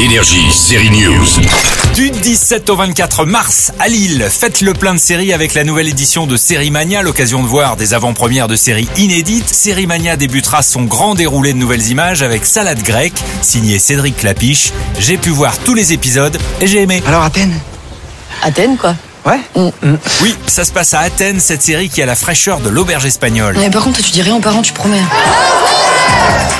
Énergie, série News. Du 17 au 24 mars à Lille, faites le plein de séries avec la nouvelle édition de Série Mania, l'occasion de voir des avant-premières de séries inédites. Série Mania débutera son grand déroulé de nouvelles images avec Salade grecque, signé Cédric Clapiche. J'ai pu voir tous les épisodes et j'ai aimé. Alors Athènes? Athènes, quoi. Ouais Oui, ça se passe à Athènes, cette série qui a la fraîcheur de l'auberge espagnole. Mais par contre, tu dis rien aux parents, tu promets. Euh, Je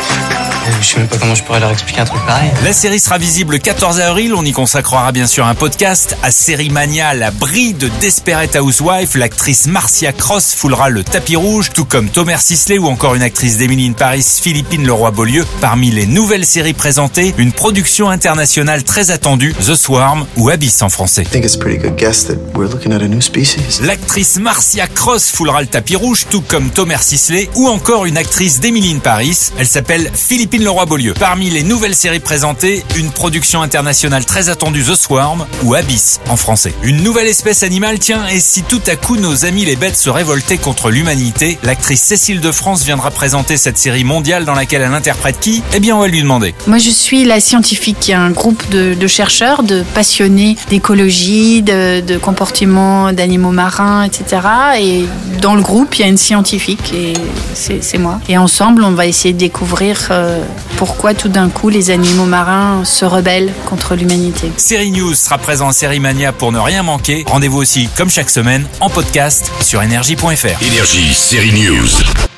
sais même pas comment je pourrais leur expliquer un truc pareil. La série sera visible le 14 avril. On y consacrera bien sûr un podcast. À Série Mania, la bride de Desperate Housewife, l'actrice Marcia Cross foulera le tapis rouge, tout comme Tomer Sisley ou encore une actrice d'Emily in Paris, Philippine Leroy-Beaulieu. Parmi les nouvelles séries présentées, une production internationale très attendue, The Swarm ou Abyss en français. I think it's a pretty good guess that we're looking at a new species. L'actrice Marcia Cross foulera le tapis rouge, tout comme Tomer Sisley ou encore une actrice d'Emily in Paris. Elle s'appelle Philippine Parmi les nouvelles séries présentées, une production internationale très attendue The Swarm ou Abyss en français. Une nouvelle espèce animale, tiens, et si tout à coup nos amis les bêtes se révoltaient contre l'humanité, l'actrice Cécile de France viendra présenter cette série mondiale dans laquelle elle interprète qui? Eh bien, on va lui demander. Moi, je suis la scientifique qui a un groupe de, chercheurs, de passionnés d'écologie, de, de comportement d'animaux marins, etc. Et dans le groupe, il y a une scientifique et c'est c'est moi. Et ensemble, on va essayer de découvrir euh, pourquoi tout d'un coup les animaux marins se rebellent contre l'humanité. Série News sera présent en Série Mania pour ne rien manquer. Rendez-vous aussi, comme chaque semaine, en podcast sur énergie.fr. Énergie, série News.